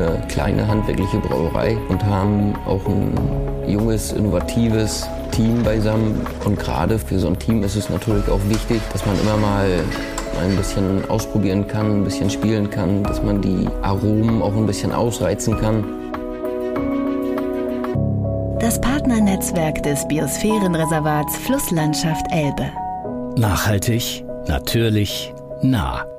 Eine kleine handwerkliche Brauerei und haben auch ein junges, innovatives Team beisammen. Und gerade für so ein Team ist es natürlich auch wichtig, dass man immer mal ein bisschen ausprobieren kann, ein bisschen spielen kann, dass man die Aromen auch ein bisschen ausreizen kann. Das Partnernetzwerk des Biosphärenreservats Flusslandschaft Elbe. Nachhaltig, natürlich, nah.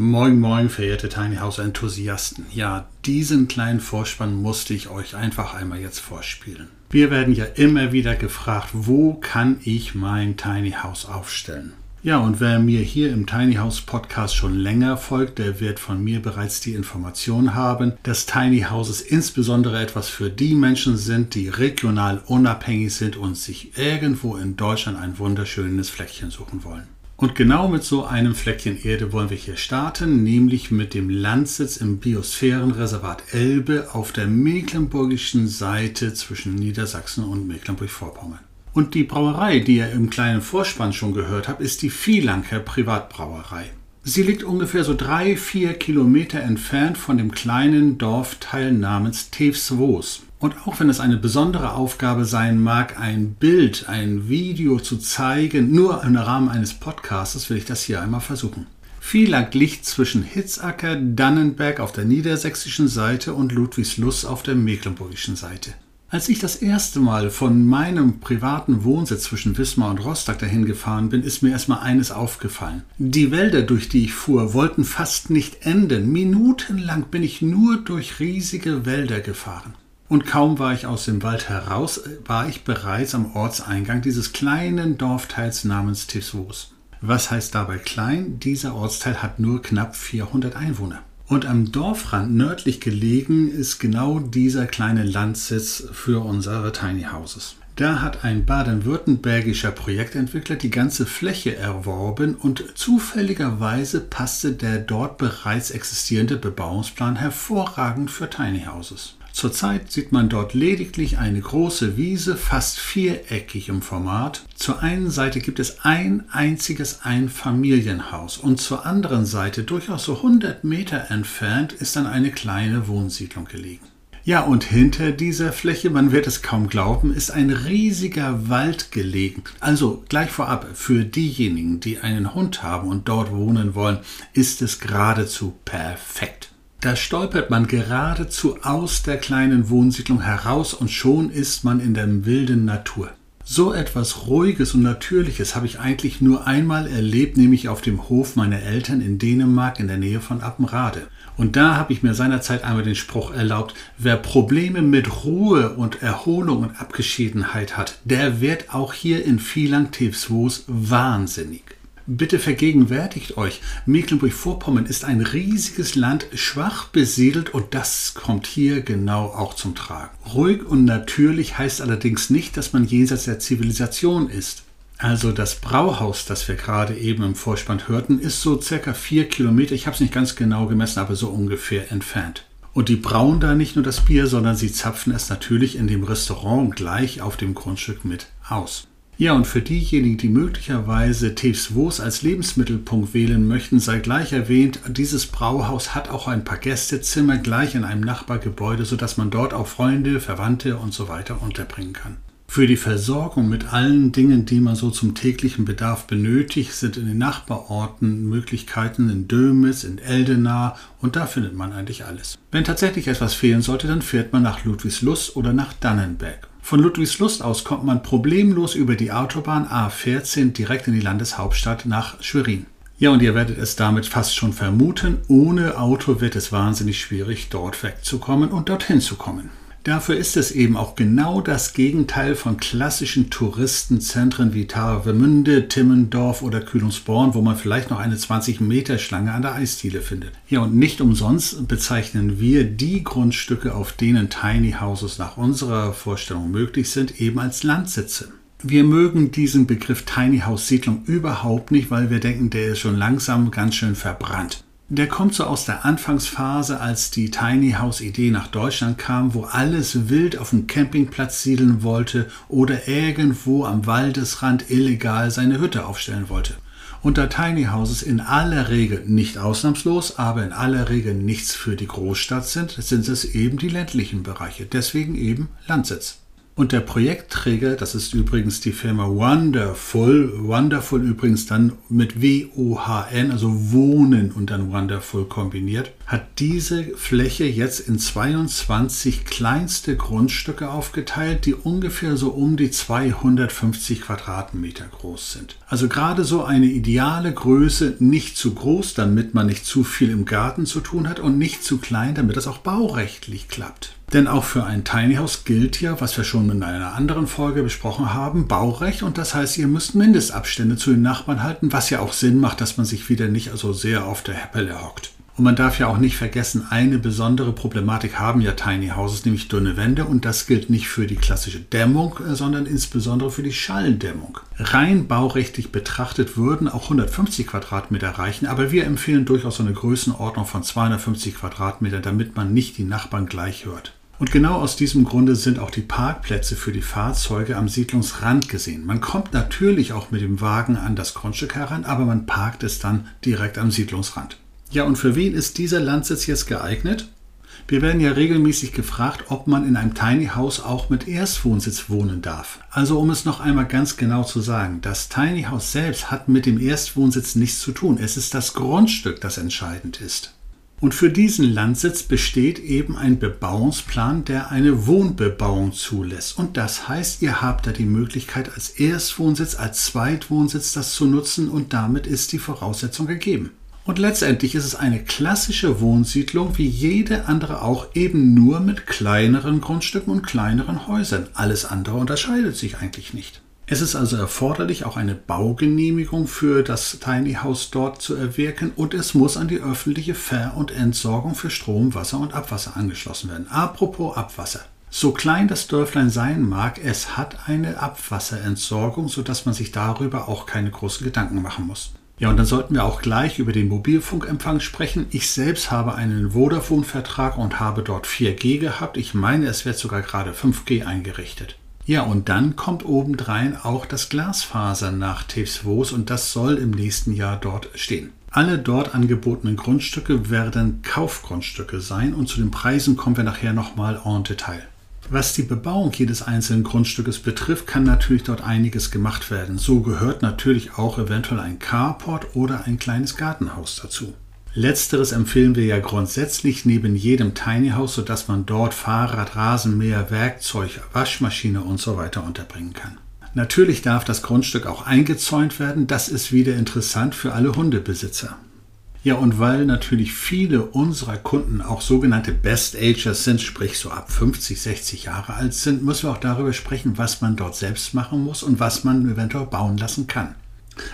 Moin, moin, verehrte Tiny House Enthusiasten. Ja, diesen kleinen Vorspann musste ich euch einfach einmal jetzt vorspielen. Wir werden ja immer wieder gefragt, wo kann ich mein Tiny House aufstellen? Ja, und wer mir hier im Tiny House Podcast schon länger folgt, der wird von mir bereits die Information haben, dass Tiny Houses insbesondere etwas für die Menschen sind, die regional unabhängig sind und sich irgendwo in Deutschland ein wunderschönes Fleckchen suchen wollen. Und genau mit so einem Fleckchen Erde wollen wir hier starten, nämlich mit dem Landsitz im Biosphärenreservat Elbe auf der mecklenburgischen Seite zwischen Niedersachsen und Mecklenburg-Vorpommern. Und die Brauerei, die ihr im kleinen Vorspann schon gehört habt, ist die Vielanker Privatbrauerei. Sie liegt ungefähr so drei, vier Kilometer entfernt von dem kleinen Dorfteil namens Tevswoos. Und auch wenn es eine besondere Aufgabe sein mag, ein Bild, ein Video zu zeigen, nur im Rahmen eines Podcasts, will ich das hier einmal versuchen. Vielag liegt zwischen Hitzacker, Dannenberg auf der niedersächsischen Seite und Ludwigslust auf der mecklenburgischen Seite. Als ich das erste Mal von meinem privaten Wohnsitz zwischen Wismar und Rostock dahin gefahren bin, ist mir erstmal eines aufgefallen. Die Wälder, durch die ich fuhr, wollten fast nicht enden. Minutenlang bin ich nur durch riesige Wälder gefahren. Und kaum war ich aus dem Wald heraus, war ich bereits am Ortseingang dieses kleinen Dorfteils namens Tisvos. Was heißt dabei klein? Dieser Ortsteil hat nur knapp 400 Einwohner. Und am Dorfrand nördlich gelegen ist genau dieser kleine Landsitz für unsere Tiny Houses. Da hat ein baden-württembergischer Projektentwickler die ganze Fläche erworben und zufälligerweise passte der dort bereits existierende Bebauungsplan hervorragend für Tiny Houses. Zurzeit sieht man dort lediglich eine große Wiese, fast viereckig im Format. Zur einen Seite gibt es ein einziges Einfamilienhaus und zur anderen Seite, durchaus so 100 Meter entfernt, ist dann eine kleine Wohnsiedlung gelegen. Ja, und hinter dieser Fläche, man wird es kaum glauben, ist ein riesiger Wald gelegen. Also gleich vorab, für diejenigen, die einen Hund haben und dort wohnen wollen, ist es geradezu perfekt. Da stolpert man geradezu aus der kleinen Wohnsiedlung heraus und schon ist man in der wilden Natur. So etwas Ruhiges und Natürliches habe ich eigentlich nur einmal erlebt, nämlich auf dem Hof meiner Eltern in Dänemark in der Nähe von Appenrade. Und da habe ich mir seinerzeit einmal den Spruch erlaubt, wer Probleme mit Ruhe und Erholung und Abgeschiedenheit hat, der wird auch hier in Vielang-Tevswoos wahnsinnig. Bitte vergegenwärtigt euch, Mecklenburg-Vorpommern ist ein riesiges Land, schwach besiedelt und das kommt hier genau auch zum Tragen. Ruhig und natürlich heißt allerdings nicht, dass man jenseits der Zivilisation ist. Also das Brauhaus, das wir gerade eben im Vorspann hörten, ist so circa vier Kilometer, ich habe es nicht ganz genau gemessen, aber so ungefähr entfernt. Und die brauen da nicht nur das Bier, sondern sie zapfen es natürlich in dem Restaurant gleich auf dem Grundstück mit aus. Ja, und für diejenigen, die möglicherweise Tevswoos als Lebensmittelpunkt wählen möchten, sei gleich erwähnt, dieses Brauhaus hat auch ein paar Gästezimmer gleich in einem Nachbargebäude, sodass man dort auch Freunde, Verwandte und so weiter unterbringen kann. Für die Versorgung mit allen Dingen, die man so zum täglichen Bedarf benötigt, sind in den Nachbarorten Möglichkeiten in Dömitz, in Eldena und da findet man eigentlich alles. Wenn tatsächlich etwas fehlen sollte, dann fährt man nach Ludwigslust oder nach Dannenberg. Von Ludwigslust aus kommt man problemlos über die Autobahn A14 direkt in die Landeshauptstadt nach Schwerin. Ja, und ihr werdet es damit fast schon vermuten, ohne Auto wird es wahnsinnig schwierig, dort wegzukommen und dorthin zu kommen. Dafür ist es eben auch genau das Gegenteil von klassischen Touristenzentren wie Travemünde, Timmendorf oder Kühlungsborn, wo man vielleicht noch eine 20-Meter-Schlange an der Eisdiele findet. Ja, und nicht umsonst bezeichnen wir die Grundstücke, auf denen Tiny Houses nach unserer Vorstellung möglich sind, eben als Landsitze. Wir mögen diesen Begriff Tiny House Siedlung überhaupt nicht, weil wir denken, der ist schon langsam ganz schön verbrannt. Der kommt so aus der Anfangsphase, als die Tiny House Idee nach Deutschland kam, wo alles wild auf dem Campingplatz siedeln wollte oder irgendwo am Waldesrand illegal seine Hütte aufstellen wollte. Und da Tiny Houses in aller Regel nicht ausnahmslos, aber in aller Regel nichts für die Großstadt sind, sind es eben die ländlichen Bereiche, deswegen eben Landsitz. Und der Projektträger, das ist übrigens die Firma Wonderful, Wonderful übrigens dann mit W-O-H-N, also Wohnen und dann Wonderful kombiniert, hat diese Fläche jetzt in 22 kleinste Grundstücke aufgeteilt, die ungefähr so um die 250 Quadratmeter groß sind. Also gerade so eine ideale Größe, nicht zu groß, damit man nicht zu viel im Garten zu tun hat und nicht zu klein, damit es auch baurechtlich klappt. Denn auch für ein Tiny House gilt ja, was wir schon in einer anderen Folge besprochen haben, Baurecht und das heißt, ihr müsst Mindestabstände zu den Nachbarn halten, was ja auch Sinn macht, dass man sich wieder nicht so sehr auf der Pelle hockt. Und man darf ja auch nicht vergessen, eine besondere Problematik haben ja Tiny Houses, nämlich dünne Wände. Und das gilt nicht für die klassische Dämmung, äh, sondern insbesondere für die Schalldämmung. Rein baurechtlich betrachtet würden auch 150 Quadratmeter reichen, aber wir empfehlen durchaus so eine Größenordnung von 250 Quadratmeter, damit man nicht die Nachbarn gleich hört. Und genau aus diesem Grunde sind auch die Parkplätze für die Fahrzeuge am Siedlungsrand gesehen. Man kommt natürlich auch mit dem Wagen an das Grundstück heran, aber man parkt es dann direkt am Siedlungsrand. Ja, und für wen ist dieser Landsitz jetzt geeignet? Wir werden ja regelmäßig gefragt, ob man in einem Tiny House auch mit Erstwohnsitz wohnen darf. Also um es noch einmal ganz genau zu sagen, das Tiny House selbst hat mit dem Erstwohnsitz nichts zu tun. Es ist das Grundstück, das entscheidend ist. Und für diesen Landsitz besteht eben ein Bebauungsplan, der eine Wohnbebauung zulässt. Und das heißt, ihr habt da die Möglichkeit, als Erstwohnsitz, als Zweitwohnsitz das zu nutzen und damit ist die Voraussetzung gegeben. Und letztendlich ist es eine klassische Wohnsiedlung wie jede andere auch eben nur mit kleineren Grundstücken und kleineren Häusern. Alles andere unterscheidet sich eigentlich nicht. Es ist also erforderlich, auch eine Baugenehmigung für das Tiny House dort zu erwirken und es muss an die öffentliche Ver- und Entsorgung für Strom, Wasser und Abwasser angeschlossen werden. Apropos Abwasser. So klein das Dörflein sein mag, es hat eine Abwasserentsorgung, sodass man sich darüber auch keine großen Gedanken machen muss. Ja, und dann sollten wir auch gleich über den Mobilfunkempfang sprechen. Ich selbst habe einen Vodafone-Vertrag und habe dort 4G gehabt. Ich meine, es wird sogar gerade 5G eingerichtet. Ja, und dann kommt obendrein auch das Glasfaser nach Tevswoos und das soll im nächsten Jahr dort stehen. Alle dort angebotenen Grundstücke werden Kaufgrundstücke sein und zu den Preisen kommen wir nachher nochmal en Detail. Was die Bebauung jedes einzelnen Grundstückes betrifft, kann natürlich dort einiges gemacht werden. So gehört natürlich auch eventuell ein Carport oder ein kleines Gartenhaus dazu. Letzteres empfehlen wir ja grundsätzlich neben jedem Tiny House, sodass man dort Fahrrad, Rasenmäher, Werkzeug, Waschmaschine und so weiter unterbringen kann. Natürlich darf das Grundstück auch eingezäunt werden, das ist wieder interessant für alle Hundebesitzer. Ja, und weil natürlich viele unserer Kunden auch sogenannte Best Agers sind, sprich so ab 50, 60 Jahre alt sind, müssen wir auch darüber sprechen, was man dort selbst machen muss und was man eventuell bauen lassen kann.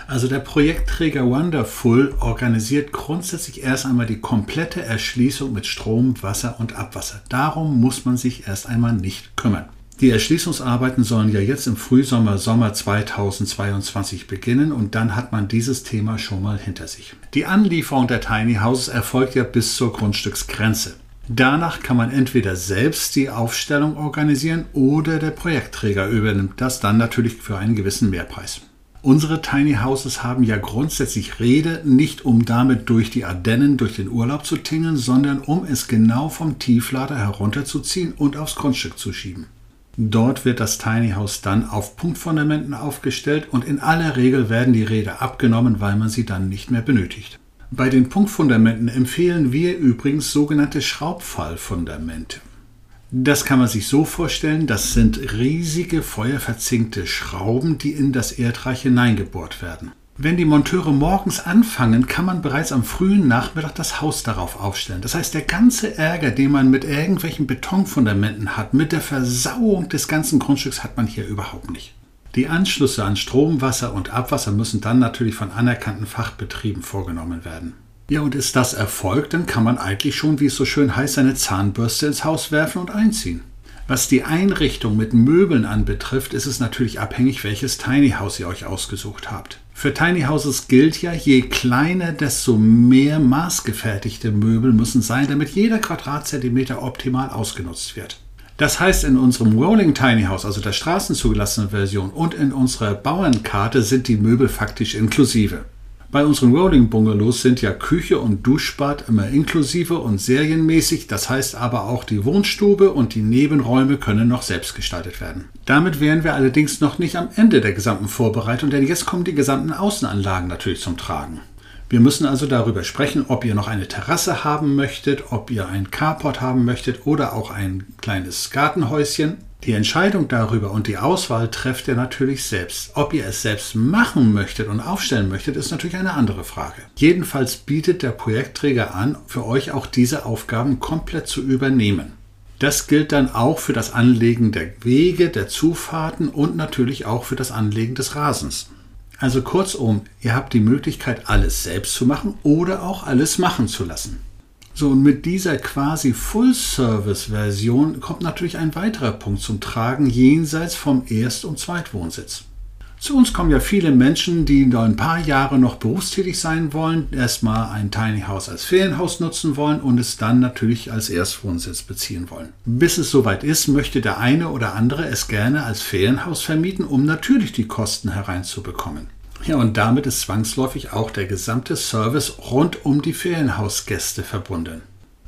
Also der Projektträger Wonderful organisiert grundsätzlich erst einmal die komplette Erschließung mit Strom, Wasser und Abwasser. Darum muss man sich erst einmal nicht kümmern. Die Erschließungsarbeiten sollen ja jetzt im Frühsommer, Sommer 2022 beginnen und dann hat man dieses Thema schon mal hinter sich. Die Anlieferung der Tiny Houses erfolgt ja bis zur Grundstücksgrenze. Danach kann man entweder selbst die Aufstellung organisieren oder der Projektträger übernimmt das dann natürlich für einen gewissen Mehrpreis. Unsere Tiny Houses haben ja grundsätzlich Rede, nicht um damit durch die Ardennen durch den Urlaub zu tingeln, sondern um es genau vom Tieflader herunterzuziehen und aufs Grundstück zu schieben. Dort wird das Tiny House dann auf Punktfundamenten aufgestellt und in aller Regel werden die Räder abgenommen, weil man sie dann nicht mehr benötigt. Bei den Punktfundamenten empfehlen wir übrigens sogenannte Schraubfallfundamente. Das kann man sich so vorstellen, das sind riesige feuerverzinkte Schrauben, die in das Erdreich hineingebohrt werden. Wenn die Monteure morgens anfangen, kann man bereits am frühen Nachmittag das Haus darauf aufstellen. Das heißt, der ganze Ärger, den man mit irgendwelchen Betonfundamenten hat, mit der Versauung des ganzen Grundstücks, hat man hier überhaupt nicht. Die Anschlüsse an Strom, Wasser und Abwasser müssen dann natürlich von anerkannten Fachbetrieben vorgenommen werden. Ja, und ist das erfolgt, dann kann man eigentlich schon, wie es so schön heißt, seine Zahnbürste ins Haus werfen und einziehen. Was die Einrichtung mit Möbeln anbetrifft, ist es natürlich abhängig, welches Tiny House ihr euch ausgesucht habt. Für Tiny Houses gilt ja, je kleiner, desto mehr maßgefertigte Möbel müssen sein, damit jeder Quadratzentimeter optimal ausgenutzt wird. Das heißt, in unserem Rolling Tiny House, also der straßenzugelassenen Version, und in unserer Bauernkarte sind die Möbel faktisch inklusive. Bei unseren Rolling Bungalows sind ja Küche und Duschbad immer inklusive und serienmäßig, das heißt aber auch die Wohnstube und die Nebenräume können noch selbst gestaltet werden. Damit wären wir allerdings noch nicht am Ende der gesamten Vorbereitung, denn jetzt kommen die gesamten Außenanlagen natürlich zum Tragen. Wir müssen also darüber sprechen, ob ihr noch eine Terrasse haben möchtet, ob ihr ein Carport haben möchtet oder auch ein kleines Gartenhäuschen. Die Entscheidung darüber und die Auswahl trefft ihr natürlich selbst. Ob ihr es selbst machen möchtet und aufstellen möchtet, ist natürlich eine andere Frage. Jedenfalls bietet der Projektträger an, für euch auch diese Aufgaben komplett zu übernehmen. Das gilt dann auch für das Anlegen der Wege, der Zufahrten und natürlich auch für das Anlegen des Rasens. Also kurzum, ihr habt die Möglichkeit, alles selbst zu machen oder auch alles machen zu lassen. So, und mit dieser quasi Full-Service-Version kommt natürlich ein weiterer Punkt zum Tragen jenseits vom Erst- und Zweitwohnsitz. Zu uns kommen ja viele Menschen, die noch ein paar Jahre noch berufstätig sein wollen, erstmal ein Tiny House als Ferienhaus nutzen wollen und es dann natürlich als Erstwohnsitz beziehen wollen. Bis es soweit ist, möchte der eine oder andere es gerne als Ferienhaus vermieten, um natürlich die Kosten hereinzubekommen. Ja, und damit ist zwangsläufig auch der gesamte Service rund um die Ferienhausgäste verbunden.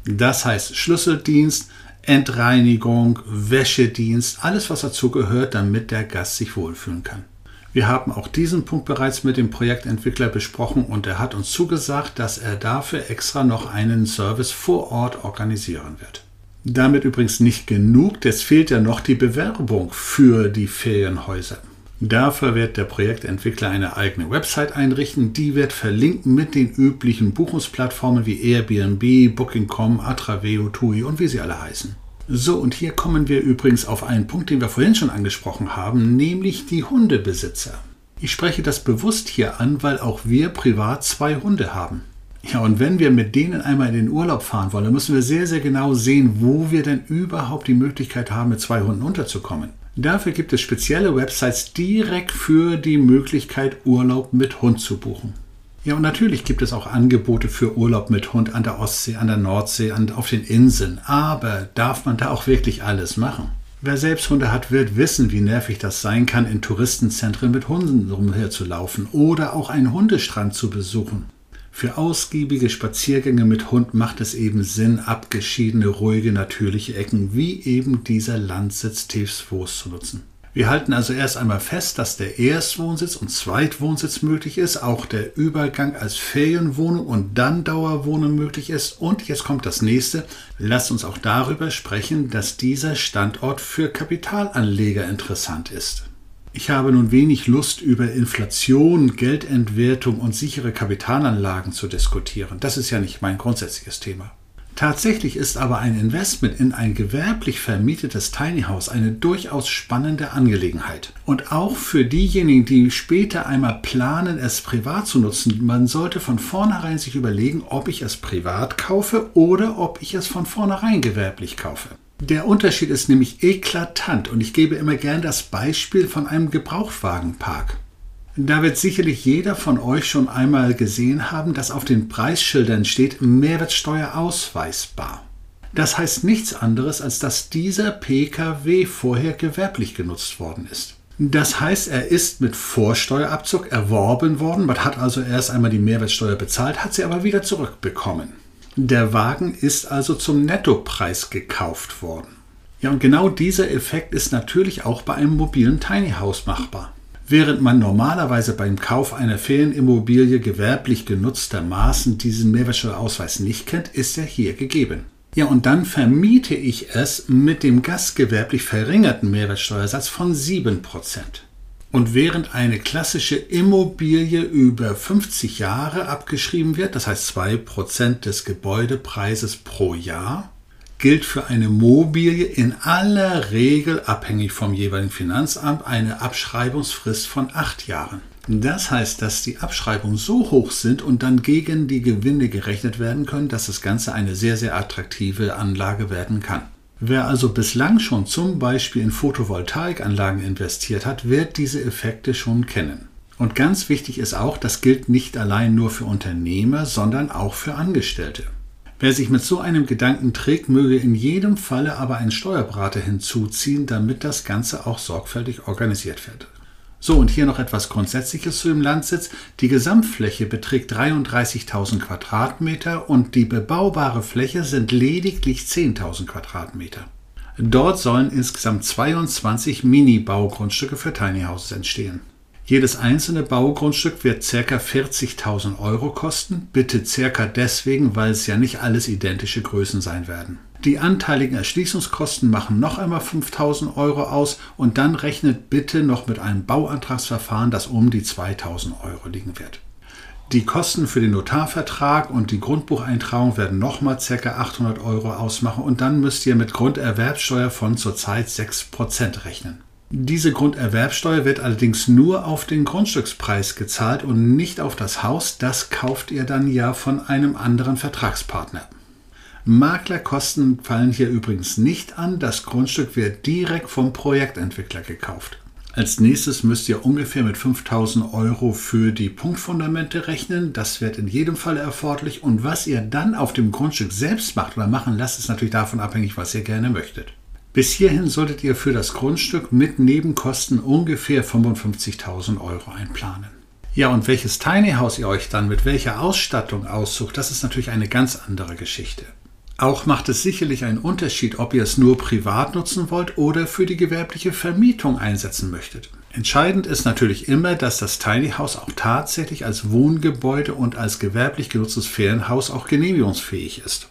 Das heißt Schlüsseldienst, Entreinigung, Wäschedienst, alles was dazu gehört, damit der Gast sich wohlfühlen kann. Wir haben auch diesen Punkt bereits mit dem Projektentwickler besprochen und er hat uns zugesagt, dass er dafür extra noch einen Service vor Ort organisieren wird. Damit übrigens nicht genug, es fehlt ja noch die Bewerbung für die Ferienhäuser. Dafür wird der Projektentwickler eine eigene Website einrichten. Die wird verlinken mit den üblichen Buchungsplattformen wie Airbnb, Booking.com, Atraveo, TUI und wie sie alle heißen. So, und hier kommen wir übrigens auf einen Punkt, den wir vorhin schon angesprochen haben, nämlich die Hundebesitzer. Ich spreche das bewusst hier an, weil auch wir privat zwei Hunde haben. Ja, und wenn wir mit denen einmal in den Urlaub fahren wollen, dann müssen wir sehr, sehr genau sehen, wo wir denn überhaupt die Möglichkeit haben, mit zwei Hunden unterzukommen. Dafür gibt es spezielle Websites direkt für die Möglichkeit, Urlaub mit Hund zu buchen. Ja, und natürlich gibt es auch Angebote für Urlaub mit Hund an der Ostsee, an der Nordsee, und auf den Inseln. Aber darf man da auch wirklich alles machen? Wer selbst Hunde hat, wird wissen, wie nervig das sein kann, in Touristenzentren mit Hunden rumherzulaufen oder auch einen Hundestrand zu besuchen. Für ausgiebige Spaziergänge mit Hund macht es eben Sinn, abgeschiedene, ruhige, natürliche Ecken wie eben dieser Landsitz Tiefsvoß zu nutzen. Wir halten also erst einmal fest, dass der Erstwohnsitz und Zweitwohnsitz möglich ist, auch der Übergang als Ferienwohnung und dann Dauerwohnung möglich ist. Und jetzt kommt das nächste. Lasst uns auch darüber sprechen, dass dieser Standort für Kapitalanleger interessant ist. Ich habe nun wenig Lust, über Inflation, Geldentwertung und sichere Kapitalanlagen zu diskutieren. Das ist ja nicht mein grundsätzliches Thema. Tatsächlich ist aber ein Investment in ein gewerblich vermietetes Tiny House eine durchaus spannende Angelegenheit. Und auch für diejenigen, die später einmal planen, es privat zu nutzen, man sollte von vornherein sich überlegen, ob ich es privat kaufe oder ob ich es von vornherein gewerblich kaufe. Der Unterschied ist nämlich eklatant und ich gebe immer gern das Beispiel von einem Gebrauchtwagenpark. Da wird sicherlich jeder von euch schon einmal gesehen haben, dass auf den Preisschildern steht Mehrwertsteuer ausweisbar. Das heißt nichts anderes, als dass dieser Pkw vorher gewerblich genutzt worden ist. Das heißt, er ist mit Vorsteuerabzug erworben worden, man hat also erst einmal die Mehrwertsteuer bezahlt, hat sie aber wieder zurückbekommen. Der Wagen ist also zum Nettopreis gekauft worden. Ja, und genau dieser Effekt ist natürlich auch bei einem mobilen Tiny House machbar. Während man normalerweise beim Kauf einer Ferienimmobilie gewerblich genutztermaßen diesen Mehrwertsteuerausweis nicht kennt, ist er hier gegeben. Ja, und dann vermiete ich es mit dem gastgewerblich verringerten Mehrwertsteuersatz von 7%. Und während eine klassische Immobilie über 50 Jahre abgeschrieben wird, das heißt 2% des Gebäudepreises pro Jahr, gilt für eine Mobilie in aller Regel abhängig vom jeweiligen Finanzamt eine Abschreibungsfrist von acht Jahren. Das heißt, dass die Abschreibungen so hoch sind und dann gegen die Gewinne gerechnet werden können, dass das Ganze eine sehr, sehr attraktive Anlage werden kann. Wer also bislang schon zum Beispiel in Photovoltaikanlagen investiert hat, wird diese Effekte schon kennen. Und ganz wichtig ist auch, das gilt nicht allein nur für Unternehmer, sondern auch für Angestellte. Wer sich mit so einem Gedanken trägt, möge in jedem Falle aber einen Steuerberater hinzuziehen, damit das Ganze auch sorgfältig organisiert wird. So, und hier noch etwas Grundsätzliches zu dem Landsitz. Die Gesamtfläche beträgt 33.000 Quadratmeter und die bebaubare Fläche sind lediglich 10.000 Quadratmeter. Dort sollen insgesamt 22 Mini-Baugrundstücke für Tiny Houses entstehen. Jedes einzelne Baugrundstück wird ca. 40.000 Euro kosten. Bitte ca. deswegen, weil es ja nicht alles identische Größen sein werden. Die anteiligen Erschließungskosten machen noch einmal 5000 Euro aus und dann rechnet bitte noch mit einem Bauantragsverfahren, das um die 2000 Euro liegen wird. Die Kosten für den Notarvertrag und die Grundbucheintragung werden nochmal ca. 800 Euro ausmachen und dann müsst ihr mit Grunderwerbsteuer von zurzeit 6% rechnen. Diese Grunderwerbsteuer wird allerdings nur auf den Grundstückspreis gezahlt und nicht auf das Haus. Das kauft ihr dann ja von einem anderen Vertragspartner. Maklerkosten fallen hier übrigens nicht an. Das Grundstück wird direkt vom Projektentwickler gekauft. Als nächstes müsst ihr ungefähr mit 5000 Euro für die Punktfundamente rechnen. Das wird in jedem Fall erforderlich. Und was ihr dann auf dem Grundstück selbst macht oder machen lasst, ist natürlich davon abhängig, was ihr gerne möchtet. Bis hierhin solltet ihr für das Grundstück mit Nebenkosten ungefähr 55.000 Euro einplanen. Ja, und welches Tiny House ihr euch dann mit welcher Ausstattung aussucht, das ist natürlich eine ganz andere Geschichte. Auch macht es sicherlich einen Unterschied, ob ihr es nur privat nutzen wollt oder für die gewerbliche Vermietung einsetzen möchtet. Entscheidend ist natürlich immer, dass das Tiny House auch tatsächlich als Wohngebäude und als gewerblich genutztes Ferienhaus auch genehmigungsfähig ist.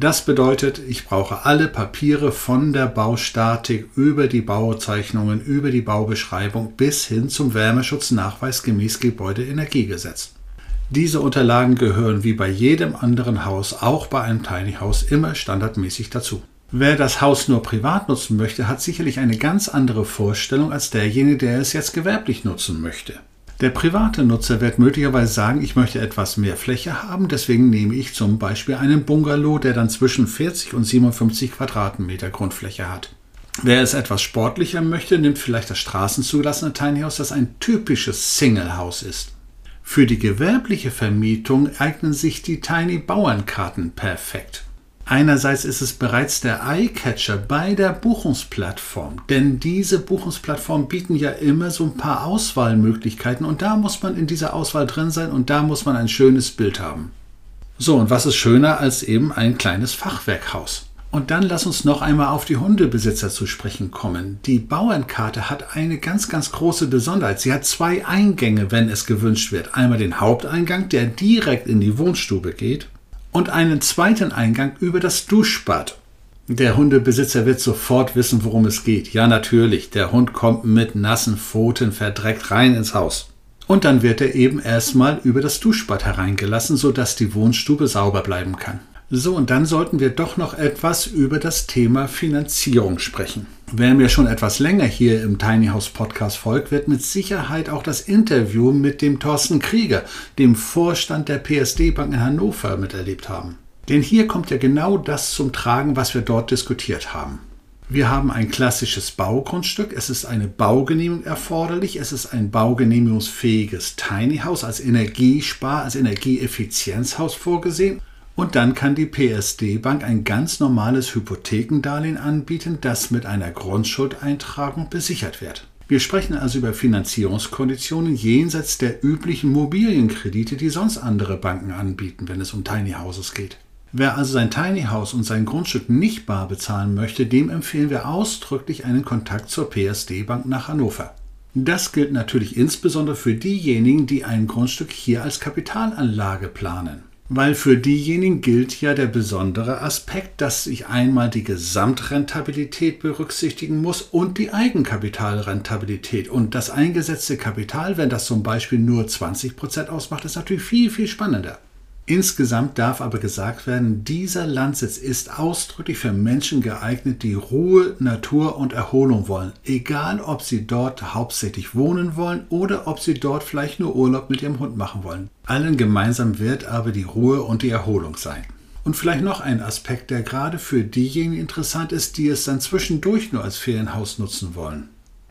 Das bedeutet, ich brauche alle Papiere von der Baustatik über die Bauzeichnungen, über die Baubeschreibung bis hin zum Wärmeschutznachweis gemäß Gebäudeenergiegesetz. Diese Unterlagen gehören wie bei jedem anderen Haus, auch bei einem Tiny House, immer standardmäßig dazu. Wer das Haus nur privat nutzen möchte, hat sicherlich eine ganz andere Vorstellung als derjenige, der es jetzt gewerblich nutzen möchte. Der private Nutzer wird möglicherweise sagen, ich möchte etwas mehr Fläche haben, deswegen nehme ich zum Beispiel einen Bungalow, der dann zwischen 40 und 57 Quadratmeter Grundfläche hat. Wer es etwas sportlicher möchte, nimmt vielleicht das straßenzugelassene Tiny House, das ein typisches Single House ist. Für die gewerbliche Vermietung eignen sich die Tiny Bauernkarten perfekt. Einerseits ist es bereits der Eyecatcher bei der Buchungsplattform, denn diese Buchungsplattformen bieten ja immer so ein paar Auswahlmöglichkeiten und da muss man in dieser Auswahl drin sein und da muss man ein schönes Bild haben. So, und was ist schöner als eben ein kleines Fachwerkhaus? Und dann lass uns noch einmal auf die Hundebesitzer zu sprechen kommen. Die Bauernkarte hat eine ganz, ganz große Besonderheit. Sie hat zwei Eingänge, wenn es gewünscht wird. Einmal den Haupteingang, der direkt in die Wohnstube geht und einen zweiten Eingang über das Duschbad. Der Hundebesitzer wird sofort wissen, worum es geht. Ja, natürlich, der Hund kommt mit nassen Pfoten verdreckt rein ins Haus. Und dann wird er eben erstmal über das Duschbad hereingelassen, sodass die Wohnstube sauber bleiben kann. So, und dann sollten wir doch noch etwas über das Thema Finanzierung sprechen. Wer mir schon etwas länger hier im Tiny House Podcast folgt, wird mit Sicherheit auch das Interview mit dem Thorsten Krieger, dem Vorstand der PSD Bank in Hannover, miterlebt haben. Denn hier kommt ja genau das zum Tragen, was wir dort diskutiert haben. Wir haben ein klassisches Baugrundstück. Es ist eine Baugenehmigung erforderlich. Es ist ein baugenehmigungsfähiges Tiny House als Energiespar, als Energieeffizienzhaus vorgesehen. Und dann kann die PSD-Bank ein ganz normales Hypothekendarlehen anbieten, das mit einer Grundschuldeintragung besichert wird. Wir sprechen also über Finanzierungskonditionen jenseits der üblichen Mobilienkredite, die sonst andere Banken anbieten, wenn es um Tiny Houses geht. Wer also sein Tiny House und sein Grundstück nicht bar bezahlen möchte, dem empfehlen wir ausdrücklich einen Kontakt zur PSD Bank nach Hannover. Das gilt natürlich insbesondere für diejenigen, die ein Grundstück hier als Kapitalanlage planen. Weil für diejenigen gilt ja der besondere Aspekt, dass ich einmal die Gesamtrentabilität berücksichtigen muss und die Eigenkapitalrentabilität. Und das eingesetzte Kapital, wenn das zum Beispiel nur 20 Prozent ausmacht, ist natürlich viel, viel spannender. Insgesamt darf aber gesagt werden, dieser Landsitz ist ausdrücklich für Menschen geeignet, die Ruhe, Natur und Erholung wollen. Egal, ob sie dort hauptsächlich wohnen wollen oder ob sie dort vielleicht nur Urlaub mit ihrem Hund machen wollen. Allen gemeinsam wird aber die Ruhe und die Erholung sein. Und vielleicht noch ein Aspekt, der gerade für diejenigen interessant ist, die es dann zwischendurch nur als Ferienhaus nutzen wollen.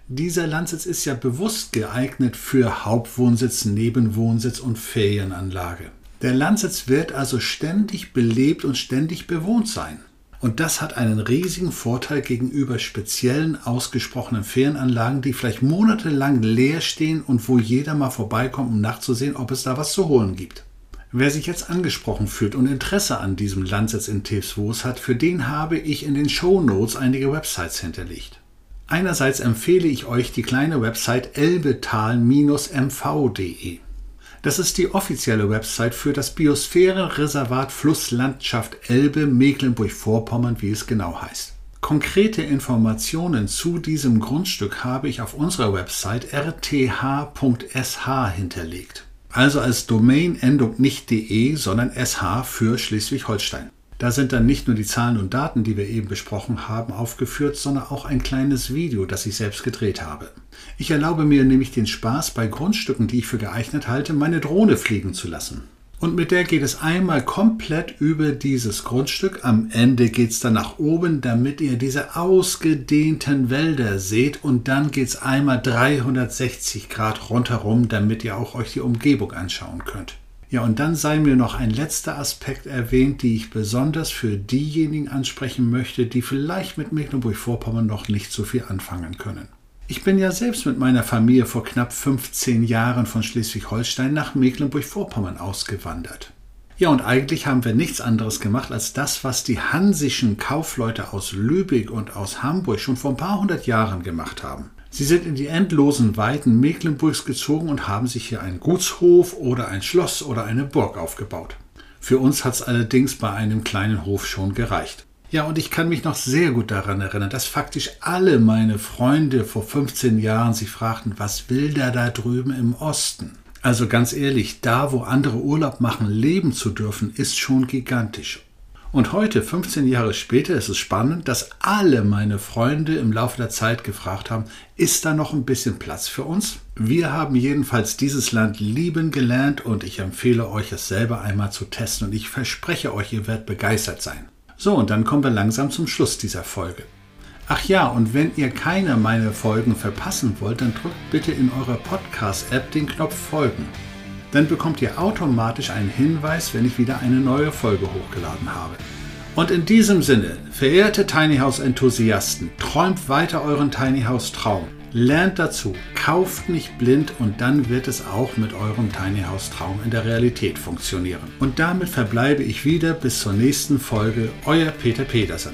Dieser Landsitz ist ja bewusst geeignet für Hauptwohnsitz, Nebenwohnsitz und Ferienanlage. Der Landsitz wird also ständig belebt und ständig bewohnt sein. Und das hat einen riesigen Vorteil gegenüber speziellen ausgesprochenen Ferienanlagen, die vielleicht monatelang leer stehen und wo jeder mal vorbeikommt, um nachzusehen, ob es da was zu holen gibt. Wer sich jetzt angesprochen fühlt und Interesse an diesem Landsitz in Tevswoos hat, für den habe ich in den Show Notes einige Websites hinterlegt. Einerseits empfehle ich euch die kleine Website elbetal-mv.de. Das ist die offizielle Website für das Biosphärenreservat Flusslandschaft Elbe Mecklenburg-Vorpommern, wie es genau heißt. Konkrete Informationen zu diesem Grundstück habe ich auf unserer Website rth.sh hinterlegt. Also als Domain-Endung nicht de, sondern sh für Schleswig-Holstein. Da sind dann nicht nur die Zahlen und Daten, die wir eben besprochen haben, aufgeführt, sondern auch ein kleines Video, das ich selbst gedreht habe. Ich erlaube mir nämlich den Spaß, bei Grundstücken, die ich für geeignet halte, meine Drohne fliegen zu lassen. Und mit der geht es einmal komplett über dieses Grundstück. Am Ende geht es dann nach oben, damit ihr diese ausgedehnten Wälder seht. Und dann geht es einmal 360 Grad rundherum, damit ihr auch euch die Umgebung anschauen könnt. Ja, und dann sei mir noch ein letzter Aspekt erwähnt, die ich besonders für diejenigen ansprechen möchte, die vielleicht mit Mecklenburg-Vorpommern noch nicht so viel anfangen können. Ich bin ja selbst mit meiner Familie vor knapp 15 Jahren von Schleswig-Holstein nach Mecklenburg-Vorpommern ausgewandert. Ja, und eigentlich haben wir nichts anderes gemacht als das, was die hansischen Kaufleute aus Lübeck und aus Hamburg schon vor ein paar hundert Jahren gemacht haben. Sie sind in die endlosen Weiten Mecklenburgs gezogen und haben sich hier einen Gutshof oder ein Schloss oder eine Burg aufgebaut. Für uns hat es allerdings bei einem kleinen Hof schon gereicht. Ja, und ich kann mich noch sehr gut daran erinnern, dass faktisch alle meine Freunde vor 15 Jahren sich fragten, was will der da drüben im Osten? Also ganz ehrlich, da wo andere Urlaub machen, leben zu dürfen, ist schon gigantisch. Und heute, 15 Jahre später, ist es spannend, dass alle meine Freunde im Laufe der Zeit gefragt haben, ist da noch ein bisschen Platz für uns? Wir haben jedenfalls dieses Land lieben gelernt und ich empfehle euch es selber einmal zu testen und ich verspreche euch, ihr werdet begeistert sein. So, und dann kommen wir langsam zum Schluss dieser Folge. Ach ja, und wenn ihr keine meiner Folgen verpassen wollt, dann drückt bitte in eurer Podcast-App den Knopf Folgen dann bekommt ihr automatisch einen Hinweis, wenn ich wieder eine neue Folge hochgeladen habe. Und in diesem Sinne, verehrte Tiny House Enthusiasten, träumt weiter euren Tiny House Traum. Lernt dazu, kauft nicht blind und dann wird es auch mit eurem Tiny House Traum in der Realität funktionieren. Und damit verbleibe ich wieder bis zur nächsten Folge. Euer Peter Petersen.